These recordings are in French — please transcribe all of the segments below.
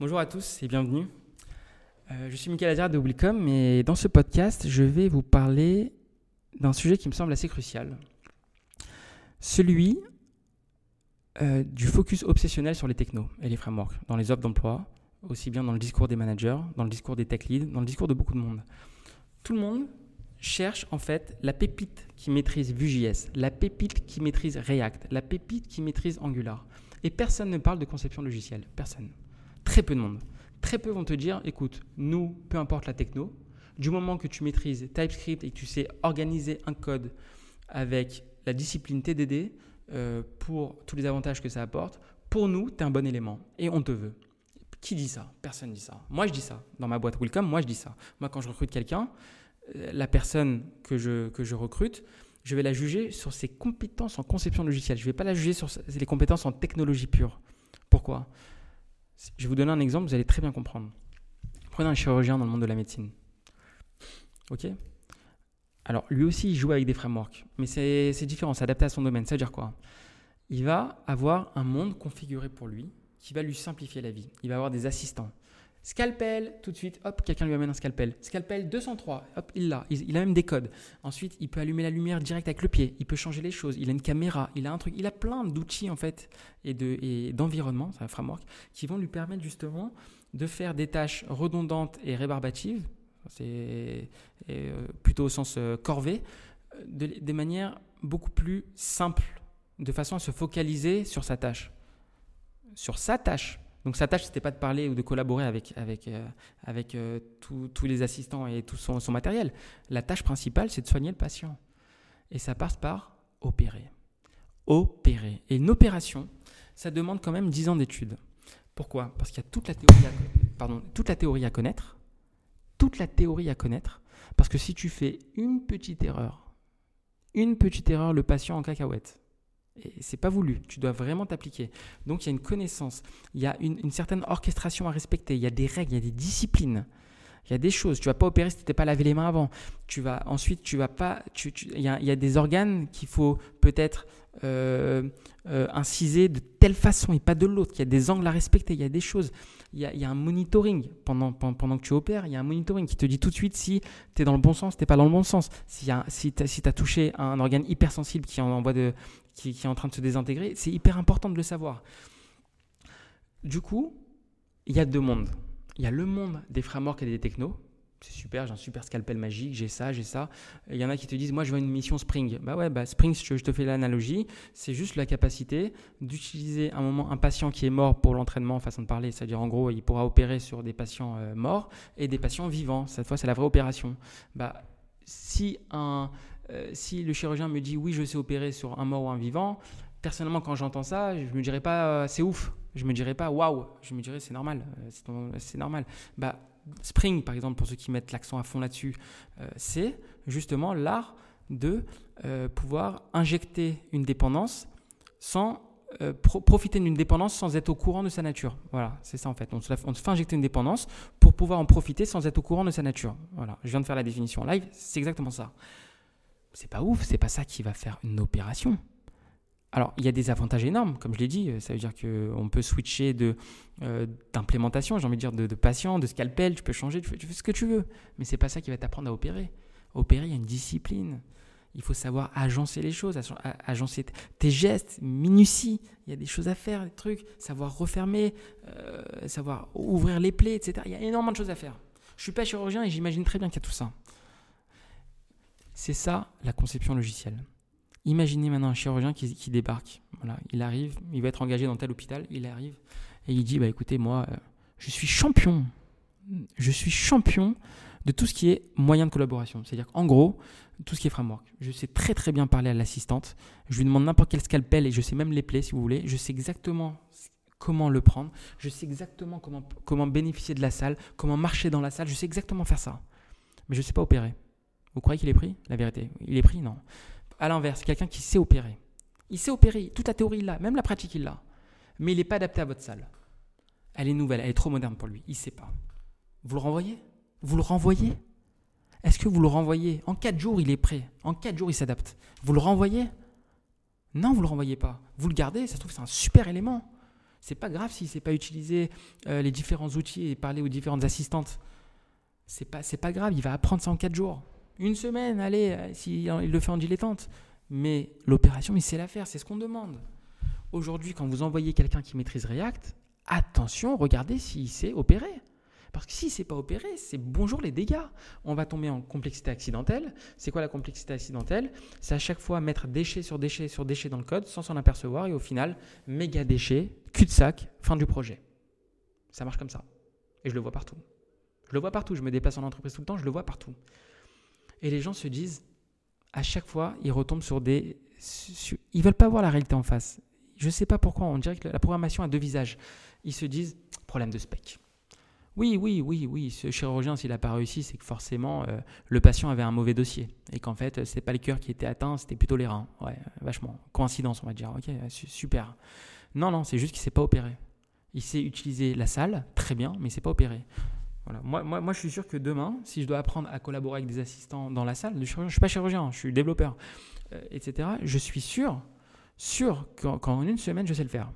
Bonjour à tous et bienvenue. Euh, je suis Michael Azar de Weblicom et dans ce podcast, je vais vous parler d'un sujet qui me semble assez crucial. Celui euh, du focus obsessionnel sur les technos et les frameworks, dans les offres d'emploi, aussi bien dans le discours des managers, dans le discours des tech leads, dans le discours de beaucoup de monde. Tout le monde cherche en fait la pépite qui maîtrise Vue.js, la pépite qui maîtrise React, la pépite qui maîtrise Angular. Et personne ne parle de conception logicielle. Personne. Très peu de monde. Très peu vont te dire, écoute, nous, peu importe la techno, du moment que tu maîtrises TypeScript et que tu sais organiser un code avec la discipline TDD euh, pour tous les avantages que ça apporte, pour nous, tu es un bon élément et on te veut. Qui dit ça? Personne dit ça. Moi, je dis ça. Dans ma boîte Welcome, moi, je dis ça. Moi, quand je recrute quelqu'un, euh, la personne que je, que je recrute, je vais la juger sur ses compétences en conception logicielle. Je ne vais pas la juger sur les compétences en technologie pure. Pourquoi? Je vais vous donner un exemple, vous allez très bien comprendre. Prenez un chirurgien dans le monde de la médecine. Ok? Alors, lui aussi, il joue avec des frameworks, mais c'est différent, c'est adapté à son domaine. Ça veut dire quoi? Il va avoir un monde configuré pour lui qui va lui simplifier la vie. Il va avoir des assistants. Scalpel, tout de suite, hop, quelqu'un lui amène un scalpel. Scalpel 203, hop, il l'a. Il, a même des codes. Ensuite, il peut allumer la lumière direct avec le pied. Il peut changer les choses. Il a une caméra. Il a un truc. Il a plein d'outils, en fait, et, de, et d'environnement, c'est un framework, qui vont lui permettre justement de faire des tâches redondantes et rébarbatives. C'est euh, plutôt au sens euh, corvée, de, de manière beaucoup plus simple, de façon à se focaliser sur sa tâche. Sur sa tâche donc sa tâche, c'était pas de parler ou de collaborer avec, avec, euh, avec euh, tous les assistants et tout son, son matériel. La tâche principale, c'est de soigner le patient. Et ça passe par opérer. Opérer. Et une opération, ça demande quand même 10 ans d'études. Pourquoi? Parce qu'il y a toute la, théorie à, toute la théorie à connaître. Toute la théorie à connaître. Parce que si tu fais une petite erreur, une petite erreur, le patient en cacahuète, et c'est pas voulu, tu dois vraiment t'appliquer. Donc il y a une connaissance, il y a une, certaine orchestration à respecter, il y a des règles, il y a des disciplines. Il y a des choses. Tu vas pas opérer si tu t'es pas lavé les mains avant. Tu vas ensuite, tu vas pas. il, y a, des organes qu'il faut peut-être euh, euh, inciser de telle façon et pas de l'autre. Il y a des angles à respecter. Il y a des choses. Il y a, y a un monitoring pendant, pendant, que tu opères. Il y a un monitoring qui te dit tout de suite si tu es dans le bon sens, tu n'es pas dans le bon sens. Si, si tu as, touché un organe hypersensible qui, envoie de, qui, est en train de se désintégrer, c'est hyper important de le savoir. Du coup, il y a deux mondes il y a le monde des frameworks et des technos. C'est super, j'ai un super scalpel magique, j'ai ça, j'ai ça. Il y en a qui te disent, moi je veux une mission Spring. Bah ouais, bah Spring, je te fais l'analogie, c'est juste la capacité d'utiliser un moment un patient qui est mort pour l'entraînement, façon de parler, c'est-à-dire en gros, il pourra opérer sur des patients euh, morts et des patients vivants. Cette fois, c'est la vraie opération. Bah, si, un, euh, si le chirurgien me dit, oui, je sais opérer sur un mort ou un vivant, personnellement, quand j'entends ça, je me dirais pas, euh, c'est ouf. Je me dirais pas waouh, je me dirais c'est normal, euh, c'est normal. Bah, Spring, par exemple, pour ceux qui mettent l'accent à fond là-dessus, c'est justement l'art de pouvoir injecter une dépendance sans profiter d'une dépendance sans être au courant de sa nature. Voilà, c'est ça en fait. On se, on se, fait injecter une dépendance pour pouvoir en profiter sans être au courant de sa nature. Voilà, je viens de faire la définition en live, c'est exactement ça. C'est pas ouf, c'est pas ça qui va faire une opération. Alors, il y a des avantages énormes, comme je l'ai dit. Ça veut dire qu'on peut switcher euh, d'implémentation, j'ai envie de dire, de, de, patient, de scalpel. Tu peux changer, tu fais, ce que tu veux. Mais c'est pas ça qui va t'apprendre à opérer. Opérer, il y a une discipline. Il faut savoir agencer les choses, agencer tes gestes, minutie. Il y a des choses à faire, des trucs. Savoir refermer, euh, savoir ouvrir les plaies, etc. Il y a énormément de choses à faire. Je suis pas chirurgien et j'imagine très bien qu'il y a tout ça. C'est ça la conception logicielle. Imaginez maintenant un chirurgien qui, débarque. Voilà, il arrive, il va être engagé dans tel hôpital, il arrive et il dit bah écoutez moi euh, je suis champion, je suis champion de tout ce qui est moyen de collaboration. C'est-à-dire qu'en gros tout ce qui est framework, je sais très très bien parler à l'assistante. Je lui demande n'importe quel scalpel et je sais même les plaies si vous voulez. Je sais exactement comment le prendre. Je sais exactement comment, comment bénéficier de la salle, comment marcher dans la salle. Je sais exactement faire ça. Mais je ne sais pas opérer. Vous croyez qu'il est pris La vérité? Il est pris? Non. À l'inverse, quelqu'un qui sait opérer. Il sait opérer, toute la théorie il l'a, même la pratique il l'a. Mais il n'est pas adapté à votre salle. Elle est nouvelle, elle est trop moderne pour lui, il ne sait pas. Vous le renvoyez? Vous le renvoyez? Est-ce que vous le renvoyez? En quatre jours, il est prêt. En quatre jours, il s'adapte. Vous le renvoyez? Non, vous ne le renvoyez pas. Vous le gardez, ça se trouve, c'est un super élément. C'est pas grave s'il ne sait pas utiliser euh, les différents outils et parler aux différentes assistantes. C'est pas, pas grave, il va apprendre ça en 4 jours. Une semaine, allez, euh, s'il il le fait en dilettante. Mais l'opération, il sait la faire, c'est ce qu'on demande. Aujourd'hui, quand vous envoyez quelqu'un qui maîtrise React, attention, regardez s'il sait opérer. Parce que si c'est pas opéré, c'est bonjour les dégâts. On va tomber en complexité accidentelle. C'est quoi la complexité accidentelle? C'est à chaque fois mettre déchet sur déchet sur déchet dans le code sans s'en apercevoir et au final, méga déchet, cul-de-sac, fin du projet. Ça marche comme ça. Et je le vois partout. Je le vois partout. Je me déplace en entreprise tout le temps, je le vois partout. Et les gens se disent, à chaque fois, ils retombent sur des. Ils veulent pas voir la réalité en face. Je ne sais pas pourquoi, on dirait que la programmation a deux visages. Ils se disent, problème de spec. Oui, oui, oui, oui. Ce chirurgien, s'il n'a pas réussi, c'est que forcément, euh, le patient avait un mauvais dossier. Et qu'en fait, ce n'est pas le cœur qui était atteint, c'était plutôt les reins. Ouais, vachement. Coïncidence, on va dire. Ok, super. Non, non, c'est juste qu'il ne s'est pas opéré. Il sait utiliser la salle, très bien, mais il ne s'est pas opéré. Voilà. Moi, moi, moi, je suis sûr que demain, si je dois apprendre à collaborer avec des assistants dans la salle, je ne suis pas chirurgien, je suis développeur, euh, etc., je suis sûr, sûr qu'en une semaine, je sais le faire.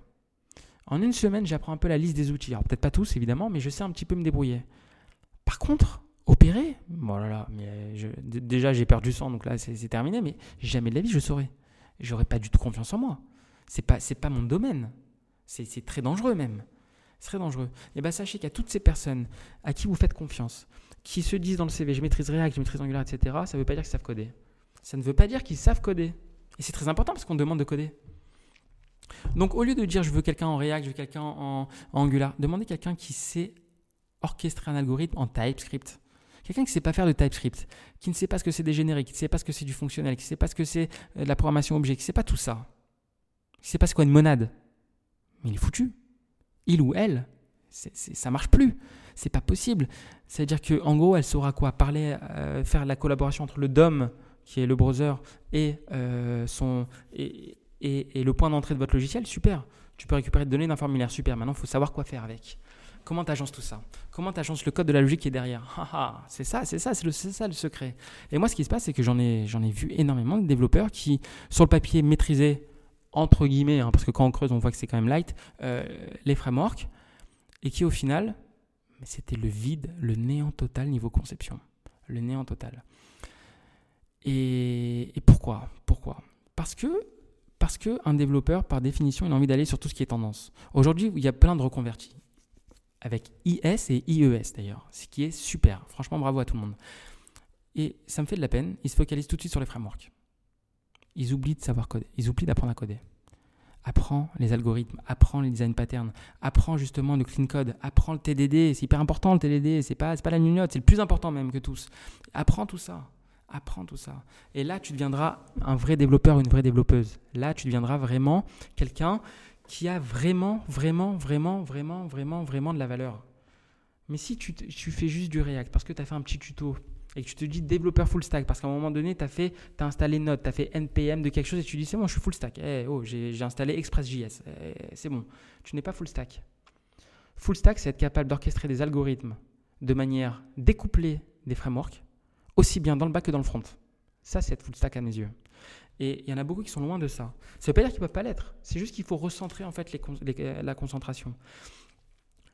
En une semaine, j'apprends un peu la liste des outils. Alors peut-être pas tous évidemment, mais je sais un petit peu me débrouiller. Par contre, opérer, bon mais déjà j'ai perdu sang, donc là c'est terminé, mais jamais de la vie je saurais. J'aurais pas du tout confiance en moi. C'est pas pas mon domaine. C'est très dangereux même. C'est très dangereux. Et bien sachez qu'à toutes ces personnes à qui vous faites confiance, qui se disent dans le CV je maîtrise React, je maîtrise Angular, etc., ça ne veut pas dire qu'ils savent coder. Ça ne veut pas dire qu'ils savent coder. Et c'est très important parce qu'on demande de coder. Donc au lieu de dire je veux quelqu'un en React, je veux quelqu'un en, Angular, demandez quelqu'un qui sait orchestrer un algorithme en TypeScript. Quelqu'un qui ne sait pas faire de TypeScript, qui ne sait pas ce que c'est des génériques, qui ne sait pas ce que c'est du fonctionnel, qui ne sait pas ce que c'est euh, de la programmation objet, qui ne sait pas tout ça. Qui ne sait pas ce qu'est une monade. Mais il est foutu. Il ou elle, ça ça marche plus. C'est pas possible. C'est-à-dire qu'en gros, elle saura quoi? Parler, euh, faire la collaboration entre le DOM, qui est le browser, et euh, son, et, et, le point d'entrée de votre logiciel, super. Tu peux récupérer des données d'un formulaire, super. Maintenant, il faut savoir quoi faire avec. Comment tu agences tout ça? Comment tu agences le code de la logique qui est derrière? C'est ça, c'est ça, c'est ça le secret. Et moi, ce qui se passe, c'est que j'en ai, j'en ai vu énormément de développeurs qui, sur le papier, maîtrisaient, entre guillemets, hein, parce que quand on creuse, on voit que c'est quand même light, euh, les frameworks, et qui, au final, c'était le vide, le néant total niveau conception. Le néant total. Et, pourquoi? Pourquoi? Parce que parce qu'un développeur, par définition, il a envie d'aller sur tout ce qui est tendance. Aujourd'hui, il y a plein de reconvertis. Avec IS et IES d'ailleurs, ce qui est super. Franchement, bravo à tout le monde. Et ça me fait de la peine, ils se focalisent tout de suite sur les frameworks. Ils oublient de savoir coder, ils oublient d'apprendre à coder. Apprends les algorithmes, apprends les design patterns, apprends justement le clean code, apprends le TDD, c'est hyper important le TDD, c'est pas, pas la nunote, c'est le plus important même que tous. Apprends tout ça. Apprends tout ça. Et là, tu deviendras un vrai développeur, une vraie développeuse. Là, tu deviendras vraiment quelqu'un qui a vraiment, vraiment, vraiment, vraiment, vraiment, vraiment de la valeur. Mais si tu, fais juste du React parce que tu as fait un petit tuto et que tu te dis développeur full stack parce qu'à un moment donné, tu as, as installé Node, tu as fait NPM de quelque chose et tu dis c'est bon, je suis full stack. Eh, oh, j'ai installé ExpressJS. Eh, c'est bon. Tu n'es pas full stack. Full stack, c'est être capable d'orchestrer des algorithmes de manière découplée des frameworks aussi bien dans le bas que dans le front. Ça, c'est être full stack à mes yeux. Et il y en a beaucoup qui sont loin de ça. Ça ne veut pas dire qu'ils ne peuvent pas l'être. C'est juste qu'il faut recentrer en fait les, la concentration.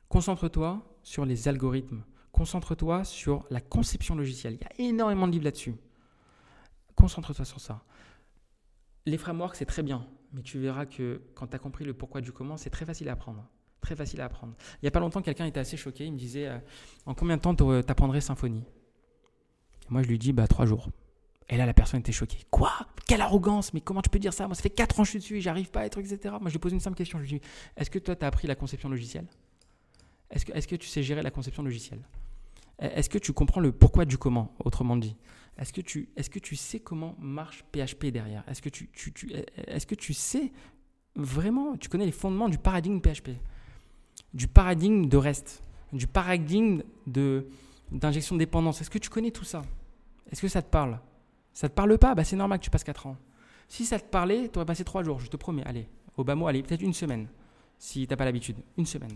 Concentre-toi sur les algorithmes. Concentre-toi sur la conception logicielle. Il y a énormément de livres là-dessus. Concentre-toi sur ça. Les frameworks, c'est très bien. Mais tu verras que quand tu as compris le pourquoi du comment, c'est très facile à apprendre. Très facile à apprendre. Il n'y a pas longtemps, quelqu'un était assez choqué. Il me disait euh, En combien de temps tu apprendrais Symfony? Moi, je lui dis, bah, trois jours. Et là, la personne était choquée. Quoi? Quelle arrogance Mais comment tu peux dire ça? Moi, ça fait quatre ans que je suis dessus et j'arrive pas à être, etc. Moi, je lui pose une simple question. Je lui dis, est-ce que toi, tu as appris la conception logicielle? Est-ce que, est que tu sais gérer la conception logicielle? Est-ce que tu comprends le pourquoi du comment, autrement dit? Est-ce que, tu, est que tu sais comment marche PHP derrière? Est-ce que tu, tu, tu est que tu sais vraiment, tu connais les fondements du paradigme PHP Du paradigme de REST Du paradigme de d'injection de dépendance? Est-ce que tu connais tout ça? Est-ce que ça te parle? Ça te parle pas? Bah, C'est normal que tu passes 4 ans. Si ça te parlait, tu aurais passé 3 jours, je te promets. Allez, au bas mot, allez, peut-être une semaine. Si tu n'as pas l'habitude. Une semaine.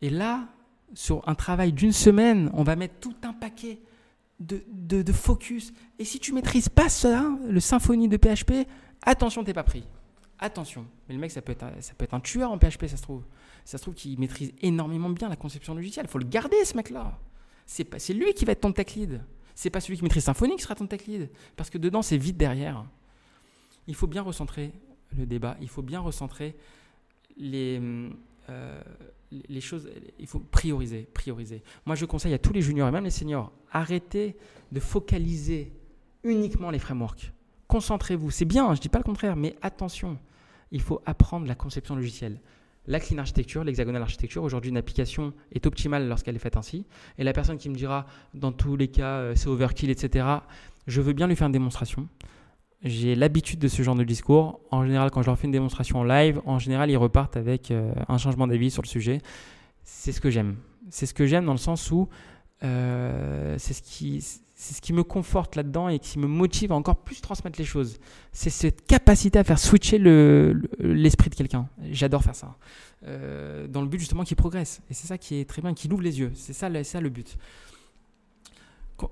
Et là, sur un travail d'une semaine, on va mettre tout un paquet de, focus. Et si tu maîtrises pas ça, le symphonie de PHP, attention, t'es pas pris. Attention, mais le mec, ça peut être un, tueur en PHP, ça se trouve. Ça se trouve qu'il maîtrise énormément bien la conception logicielle. Il faut le garder, ce mec-là. C'est lui qui va être ton tech lead. C'est pas celui qui maîtrise Symfony qui sera ton tech lead. Parce que dedans, c'est vite derrière. Il faut bien recentrer le débat. Il faut bien recentrer les, euh, les choses. Il faut prioriser, prioriser. Moi, je conseille à tous les juniors et même les seniors, arrêtez de focaliser uniquement les frameworks. Concentrez-vous. C'est bien, je ne dis pas le contraire, mais attention, il faut apprendre la conception logicielle. La clean architecture, l'hexagonal architecture, aujourd'hui une application est optimale lorsqu'elle est faite ainsi. Et la personne qui me dira, dans tous les cas, euh, c'est overkill, etc., je veux bien lui faire une démonstration. J'ai l'habitude de ce genre de discours. En général, quand je leur fais une démonstration en live, en général, ils repartent avec euh, un changement d'avis sur le sujet. C'est ce que j'aime. C'est ce que j'aime dans le sens où euh, c'est ce qui c'est ce qui me conforte là-dedans et qui me motive à encore plus transmettre les choses. C'est cette capacité à faire switcher l'esprit de quelqu'un. J'adore faire ça. Euh, dans le but justement qu'il progresse. Et c'est ça qui est très bien, qu'il ouvre les yeux. C'est ça, ça le but.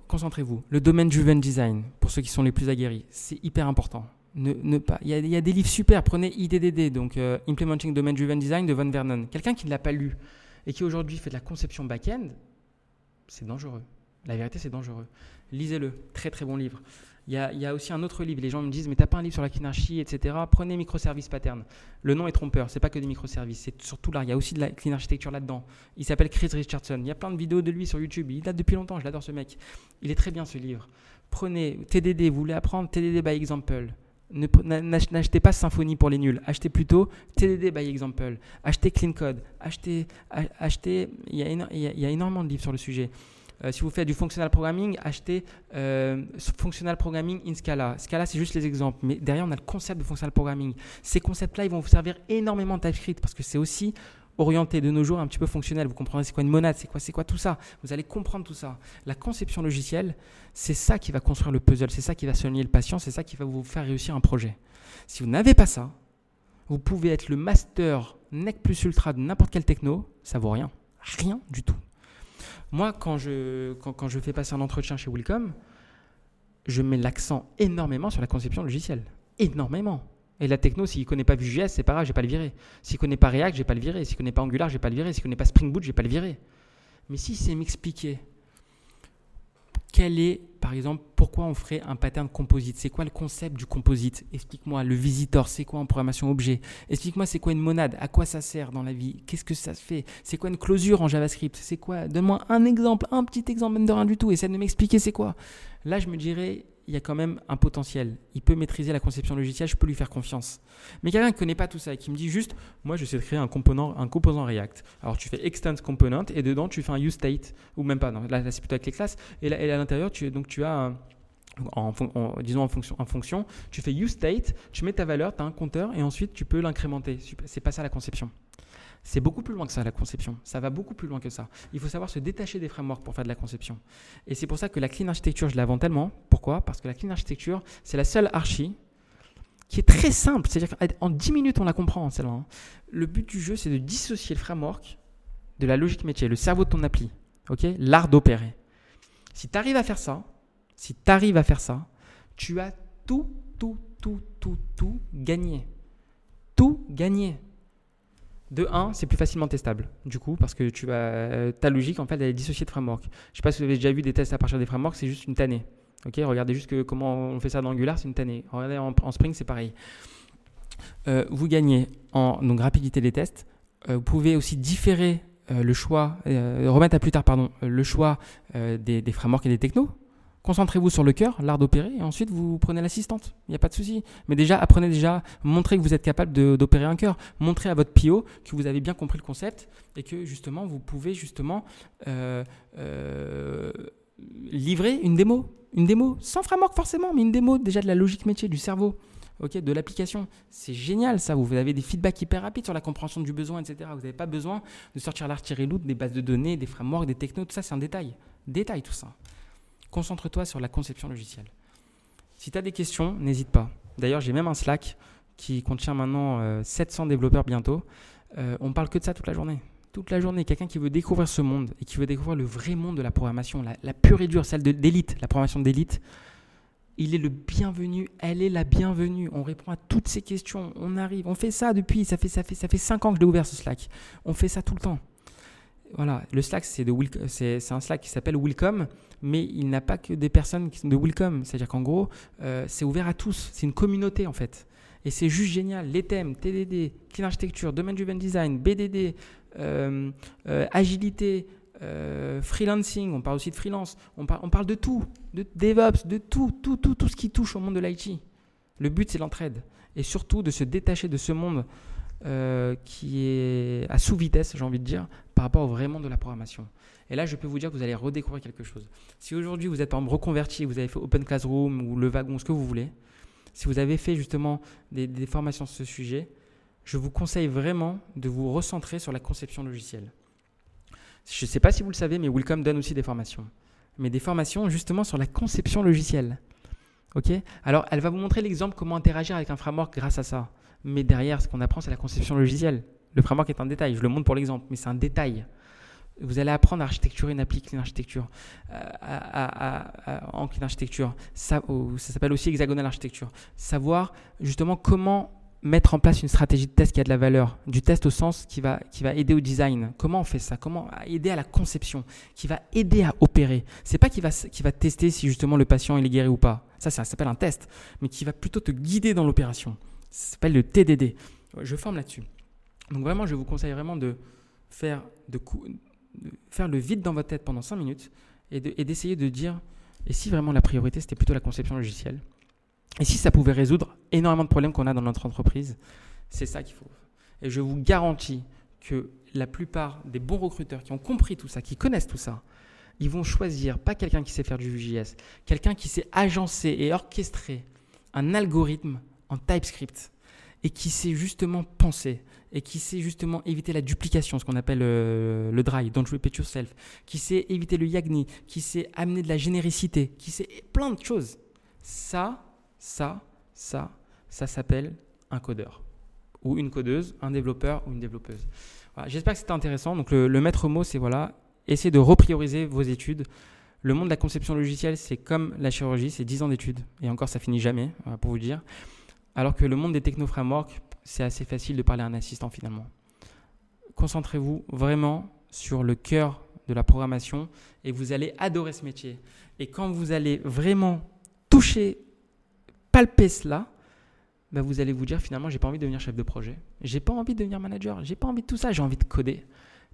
Concentrez-vous. Le domaine driven design, pour ceux qui sont les plus aguerris, c'est hyper important. Ne, pas. Il y, a, il y, a, des livres super. Prenez IDDD, donc euh, Implementing Domain Driven Design de Von Vernon. Quelqu'un qui ne l'a pas lu et qui aujourd'hui fait de la conception back-end, c'est dangereux. La vérité, c'est dangereux. Lisez-le. Très, très bon livre. Il y, a, aussi un autre livre. Les gens me disent, mais t'as pas un livre sur la clinarchie, etc. Prenez Microservice Pattern. Le nom est trompeur. C'est pas que des microservices. C'est surtout là. Il y a aussi de la clean architecture là-dedans. Il s'appelle Chris Richardson. Il y a plein de vidéos de lui sur YouTube. Il date depuis longtemps. Je l'adore ce mec. Il est très bien ce livre. Prenez TDD. Vous voulez apprendre TDD by example? N'achetez pas Symfony pour les nuls. Achetez plutôt TDD by example. Achetez Clean Code. Achetez, achetez. Il y, a, il y a énormément de livres sur le sujet. Euh, si vous faites du functional programming, achetez euh, functional programming in Scala. Scala, c'est juste les exemples. Mais derrière, on a le concept de functional programming. Ces concepts-là, ils vont vous servir énormément de TypeScript parce que c'est aussi orienté de nos jours un petit peu fonctionnel. Vous comprenez c'est quoi une monade, c'est quoi, c'est quoi tout ça. Vous allez comprendre tout ça. La conception logicielle, c'est ça qui va construire le puzzle, c'est ça qui va soigner le patient, c'est ça qui va vous faire réussir un projet. Si vous n'avez pas ça, vous pouvez être le master nec plus ultra de n'importe quel techno, ça vaut rien. Rien du tout. Moi, quand je, quand, je fais passer un entretien chez Wilcom, je mets l'accent énormément sur la conception logicielle. Énormément. Et la techno, s'il ne connaît pas Vue.js, c'est pas grave, je vais pas le virer. S'il ne connaît pas React, je vais pas le virer. S'il ne connaît pas Angular, je vais pas le virer. S'il ne connaît pas Spring Boot, je vais pas le virer. Mais si c'est m'expliquer quel est, par exemple, pourquoi on ferait un pattern composite? C'est quoi le concept du composite? Explique-moi. Le visitor, c'est quoi en programmation objet? Explique-moi, c'est quoi une monade? À quoi ça sert dans la vie? Qu'est-ce que ça fait? C'est quoi une closure en JavaScript? C'est quoi? Donne-moi un exemple, un petit exemple, même de rien du tout. Essaie de m'expliquer c'est quoi. Là, je me dirais, il y a quand même un potentiel. Il peut maîtriser la conception logicielle, je peux lui faire confiance. Mais quelqu'un qui ne connaît pas tout ça et qui me dit juste, moi je sais créer un composant, un composant React. Alors tu fais extend component et dedans tu fais un use state, ou même pas, non, là, c'est plutôt avec les classes. Et, là, à l'intérieur, tu, donc tu as disons en fonction, en fonction, tu fais use state, tu mets ta valeur, tu as un compteur et ensuite tu peux l'incrémenter. C'est pas ça la conception. C'est beaucoup plus loin que ça, la conception. Ça va beaucoup plus loin que ça. Il faut savoir se détacher des frameworks pour faire de la conception. Et c'est pour ça que la clean architecture, je la vends tellement. Pourquoi? Parce que la clean architecture, c'est la seule archi qui est très simple. C'est-à-dire qu'en 10 minutes, on la comprend, celle-là. Hein. Le but du jeu, c'est de dissocier le framework de la logique métier, le cerveau de ton appli. ok? L'art d'opérer. Si tu à faire ça, si tu arrives à faire ça, tu as tout, tout, tout, tout, tout gagné. Tout gagné. De 1, c'est plus facilement testable, du coup, parce que tu vas, ta logique, en fait, elle est dissociée de framework. Je ne sais pas si vous avez déjà vu des tests à partir des frameworks, c'est juste une tannée. Regardez juste comment on fait ça dans Angular, c'est une tannée. Regardez en, Spring, c'est pareil. Euh, vous gagnez en rapidité des tests. Euh, vous pouvez aussi différer euh, le choix, remettre à plus tard, pardon, le choix des, frameworks et des technos. Concentrez-vous sur le cœur, l'art d'opérer, et ensuite vous prenez l'assistante. Il n'y a pas de souci. Mais déjà, apprenez déjà, montrez que vous êtes capable d'opérer un cœur. Montrez à votre PO que vous avez bien compris le concept et que justement, vous pouvez justement euh, euh, livrer une démo. Une démo, sans framework forcément, mais une démo déjà de la logique métier, du cerveau, ok, de l'application. C'est génial ça. Vous avez des feedbacks hyper rapides sur la compréhension du besoin, etc. Vous n'avez pas besoin de sortir l'artillerie loot des bases de données, des frameworks, des technos. Tout ça, c'est un détail. Détail tout ça. Concentre-toi sur la conception logicielle. Si tu as des questions, n'hésite pas. D'ailleurs, j'ai même un Slack qui contient maintenant 700 euh, développeurs bientôt. Euh, on parle que de ça toute la journée. Toute la journée, quelqu'un qui veut découvrir ce monde et qui veut découvrir le vrai monde de la programmation, la, pure et dure, celle d'élite, la programmation d'élite, il est le bienvenu, elle est la bienvenue. On répond à toutes ces questions, on arrive, on fait ça depuis, ça fait ça fait ça fait cinq ans que j'ai ouvert ce Slack. On fait ça tout le temps. Voilà, le Slack c'est un Slack qui s'appelle Welcome, mais il n'a pas que des personnes qui sont de Welcome. C'est-à-dire qu'en gros, euh, c'est ouvert à tous. C'est une communauté en fait. Et c'est juste génial. Les thèmes, TDD, Clean Architecture, Domaine Driven Design, BDD, euh, euh, agilité, freelancing, on parle aussi de freelance, on, on, parle de tout, de DevOps, de tout, tout, tout, tout ce qui touche au monde de l'IT. Le but, c'est l'entraide. Et surtout de se détacher de ce monde euh, qui est à sous-vitesse, j'ai envie de dire, par rapport au vrai monde de la programmation. Et là, je peux vous dire que vous allez redécouvrir quelque chose. Si aujourd'hui vous êtes exemple reconverti, vous avez fait Open Classroom ou le wagon, ce que vous voulez, si vous avez fait justement des, formations sur ce sujet, je vous conseille vraiment de vous recentrer sur la conception logicielle. Je ne sais pas si vous le savez, mais Welcome donne aussi des formations. Mais des formations justement sur la conception logicielle. Ok? Alors, elle va vous montrer l'exemple comment interagir avec un framework grâce à ça. Mais derrière, ce qu'on apprend, c'est la conception logicielle. Le framework est un détail. Je le montre pour l'exemple, mais c'est un détail. Vous allez apprendre à architecturer une appli clean architecture, euh, en clean architecture. Ça, ça s'appelle aussi hexagonal architecture. Savoir justement comment mettre en place une stratégie de test qui a de la valeur, du test au sens qui va, qui va aider au design. Comment on fait ça? Comment aider à la conception, qui va aider à opérer? C'est pas qui va, qui va tester si justement le patient il est guéri ou pas. Ça, ça s'appelle un test, mais qui va plutôt te guider dans l'opération. Ça s'appelle le TDD. Je forme là-dessus. Donc vraiment, je vous conseille vraiment de faire, de, faire le vide dans votre tête pendant 5 minutes et d'essayer de, de dire, et si vraiment la priorité c'était plutôt la conception logicielle et si ça pouvait résoudre énormément de problèmes qu'on a dans notre entreprise, c'est ça qu'il faut. Et je vous garantis que la plupart des bons recruteurs qui ont compris tout ça, qui connaissent tout ça, ils vont choisir pas quelqu'un qui sait faire du Vue.js, quelqu'un qui sait agencer et orchestrer un algorithme en TypeScript et qui sait justement penser et qui sait justement éviter la duplication, ce qu'on appelle euh, le dry, don't repeat yourself, qui sait éviter le yagni, qui sait amener de la généricité, qui sait plein de choses. Ça, ça, ça, ça s'appelle un codeur. Ou une codeuse, un développeur ou une développeuse. J'espère que c'était intéressant. Donc le, maître mot, c'est voilà, essayer de reprioriser vos études. Le monde de la conception logicielle, c'est comme la chirurgie, c'est 10 ans d'études. Et encore, ça finit jamais, pour vous dire. Alors que le monde des techno-frameworks, c'est assez facile de parler à un assistant finalement. Concentrez-vous vraiment sur le cœur de la programmation et vous allez adorer ce métier. Et quand vous allez vraiment toucher palper cela, bah vous allez vous dire finalement, j'ai pas envie de devenir chef de projet, j'ai pas envie de devenir manager, j'ai pas envie de tout ça, j'ai envie de coder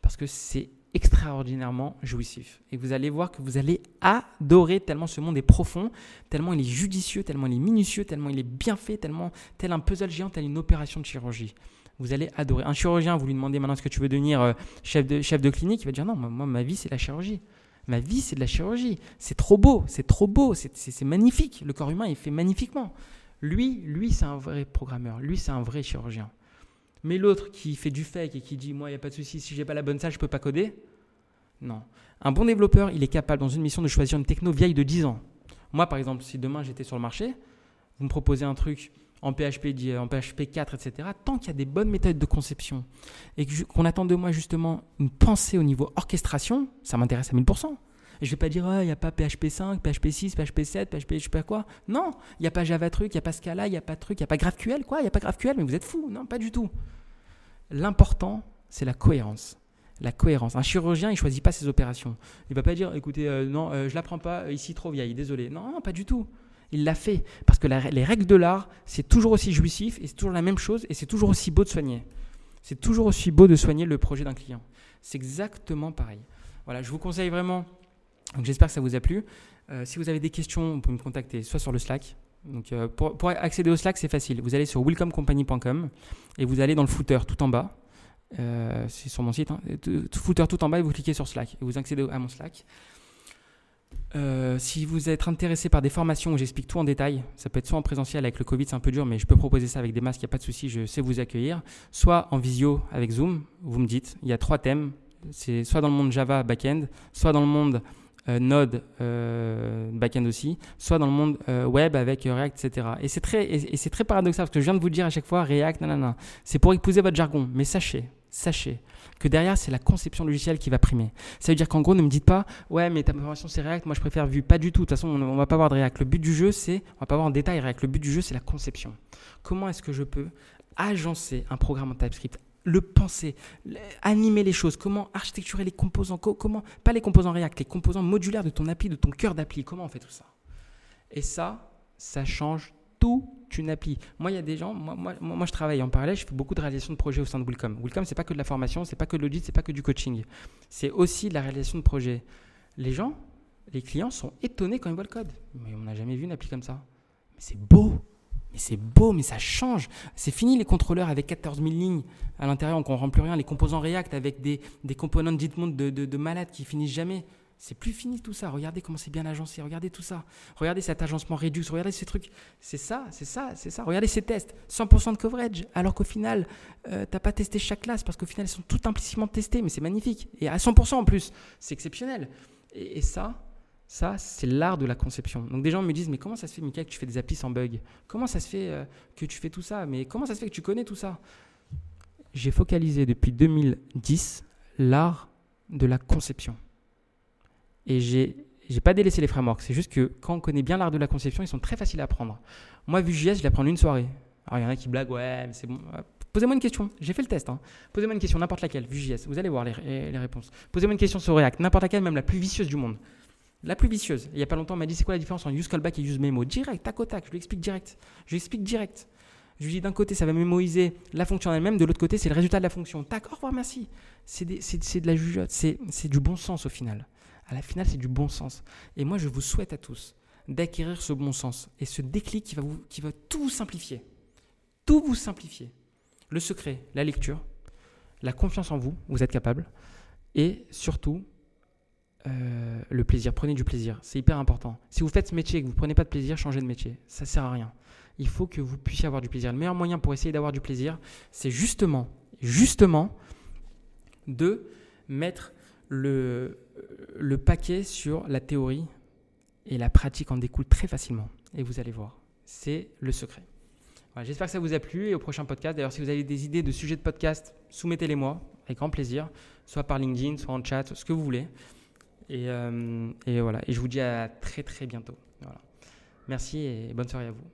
parce que c'est extraordinairement jouissif. Et vous allez voir que vous allez adorer tellement ce monde est profond, tellement il est judicieux, tellement il est minutieux, tellement il est bien fait, tellement tel un puzzle géant, tel une opération de chirurgie. Vous allez adorer. Un chirurgien, vous lui demandez maintenant ce que tu veux devenir euh, chef, de, chef de clinique, il va dire non, moi ma vie c'est la chirurgie. Ma vie, c'est de la chirurgie. C'est trop beau, c'est trop beau, c'est magnifique. Le corps humain est fait magnifiquement. Lui, lui, c'est un vrai programmeur. Lui, c'est un vrai chirurgien. Mais l'autre qui fait du fake et qui dit Moi, il n'y a pas de souci, si j'ai pas la bonne salle, je peux pas coder. Non. Un bon développeur, il est capable, dans une mission, de choisir une techno vieille de 10 ans. Moi, par exemple, si demain j'étais sur le marché, vous me proposez un truc en PHP, en PHP 4, etc., tant qu'il y a des bonnes méthodes de conception et qu'on attend de moi justement une pensée au niveau orchestration, ça m'intéresse à 1000%. Et je vais pas dire, ah, il n'y a pas PHP 5, PHP 6, PHP 7, PHP je sais pas quoi. Non, il n'y a pas Java truc, il n'y a pas Scala, il n'y a pas truc, il n'y a pas GraphQL, quoi, il n'y a pas GraphQL, mais vous êtes fou. Non, pas du tout. L'important, c'est la cohérence. La cohérence. Un chirurgien, il choisit pas ses opérations. Il va pas dire, écoutez, euh, non, euh, je la prends pas, ici trop vieille, désolé. Non, non, pas du tout. Il l'a fait. Parce que les règles de l'art, c'est toujours aussi jouissif et c'est toujours la même chose et c'est toujours aussi beau de soigner. C'est toujours aussi beau de soigner le projet d'un client. C'est exactement pareil. Voilà, je vous conseille vraiment. J'espère que ça vous a plu. Euh, si vous avez des questions, vous pouvez me contacter soit sur le Slack. Donc, euh, pour, accéder au Slack, c'est facile. Vous allez sur welcomecompany.com et vous allez dans le footer tout en bas. Euh, c'est sur mon site. Hein, footer tout en bas et vous cliquez sur Slack et vous accédez à mon Slack. Si vous êtes intéressé par des formations où j'explique tout en détail, ça peut être soit en présentiel avec le Covid, c'est un peu dur, mais je peux proposer ça avec des masques, il n'y a pas de souci, je sais vous accueillir. Soit en visio avec Zoom, vous me dites, il y a trois thèmes. C'est soit dans le monde Java backend, soit dans le monde euh, Node euh, backend aussi, soit dans le monde web avec React, etc. Et c'est très, et, c'est très paradoxal parce que je viens de vous dire à chaque fois React, nanana. C'est pour épouser votre jargon, mais sachez sachez que derrière, c'est la conception logicielle qui va primer. Ça veut dire qu'en gros, ne me dites pas, ouais, mais ta formation c'est React, moi je préfère Vue. Pas du tout. De toute façon, on ne va pas voir de React. Le but du jeu, c'est, on va pas voir en détail React. Le but du jeu, c'est la conception. Comment est-ce que je peux agencer un programme en TypeScript le penser, animer les choses, comment architecturer les composants, comment, pas les composants React, les composants modulaires de ton appli, de ton cœur d'appli, comment on fait tout ça? Et ça, ça change tout une appli. Moi, il y a des gens, moi, moi, je travaille en parallèle, je fais beaucoup de réalisation de projets au sein de Willcom. Willcom, c'est pas que de la formation, c'est pas que de l'audit, c'est pas que du coaching. C'est aussi de la réalisation de projets. Les gens, les clients sont étonnés quand ils voient le code. Mais on n'a jamais vu une appli comme ça. Mais c'est beau. C'est beau, mais ça change. C'est fini les contrôleurs avec 14 000 lignes à l'intérieur, on ne rend plus rien. Les composants React avec des, des composants de de, de, de malades qui finissent jamais. C'est plus fini tout ça. Regardez comment c'est bien agencé. Regardez tout ça. Regardez cet agencement réduit. Regardez ces trucs. C'est ça, c'est ça, c'est ça. Regardez ces tests. 100% de coverage. Alors qu'au final, euh, tu n'as pas testé chaque classe parce qu'au final, elles sont toutes implicitement testées. Mais c'est magnifique. Et à 100% en plus. C'est exceptionnel. Et, ça, ça, c'est l'art de la conception. Donc des gens me disent, mais comment ça se fait, Mickaël, que tu fais des applis sans bug? Comment ça se fait euh, que tu fais tout ça? Mais comment ça se fait que tu connais tout ça? J'ai focalisé depuis 2010 l'art de la conception. Et j'ai j'ai pas délaissé les frameworks. C'est juste que quand on connaît bien l'art de la conception, ils sont très faciles à apprendre. Moi, Vue.js, je l'apprends en une soirée. Alors, il y en a qui blaguent, ouais, mais c'est bon. Posez-moi une question. J'ai fait le test. Hein. Posez-moi une question, n'importe laquelle. Vue.js, vous allez voir les, les réponses. Posez-moi une question sur React, n'importe laquelle, même la plus vicieuse du monde. La plus vicieuse. Il y a pas longtemps, on m'a dit c'est quoi la différence entre use callback et use memo? Direct, tac au tac. Je lui explique direct. Je lui explique direct. Je lui dis d'un côté, ça va mémoriser la fonction elle-même, de l'autre côté, c'est le résultat de la fonction. Tac, au revoir, merci. C'est de la jugeote. C'est du bon sens au final à la finale, c'est du bon sens. Et moi, je vous souhaite à tous d'acquérir ce bon sens et ce déclic qui va, vous, qui va tout simplifier. Tout vous simplifier. Le secret, la lecture, la confiance en vous, vous êtes capable, et surtout, euh, le plaisir. Prenez du plaisir. C'est hyper important. Si vous faites ce métier et que vous ne prenez pas de plaisir, changez de métier. Ça ne sert à rien. Il faut que vous puissiez avoir du plaisir. Le meilleur moyen pour essayer d'avoir du plaisir, c'est justement, justement, de mettre le, le paquet sur la théorie et la pratique en découle très facilement. Et vous allez voir, c'est le secret. J'espère que ça vous a plu et au prochain podcast. D'ailleurs, si vous avez des idées de sujets de podcast, soumettez-les moi avec grand plaisir, soit par LinkedIn, soit en chat, ce que vous voulez. Et, euh, et voilà. Et je vous dis à très très bientôt. Voilà. Merci et bonne soirée à vous.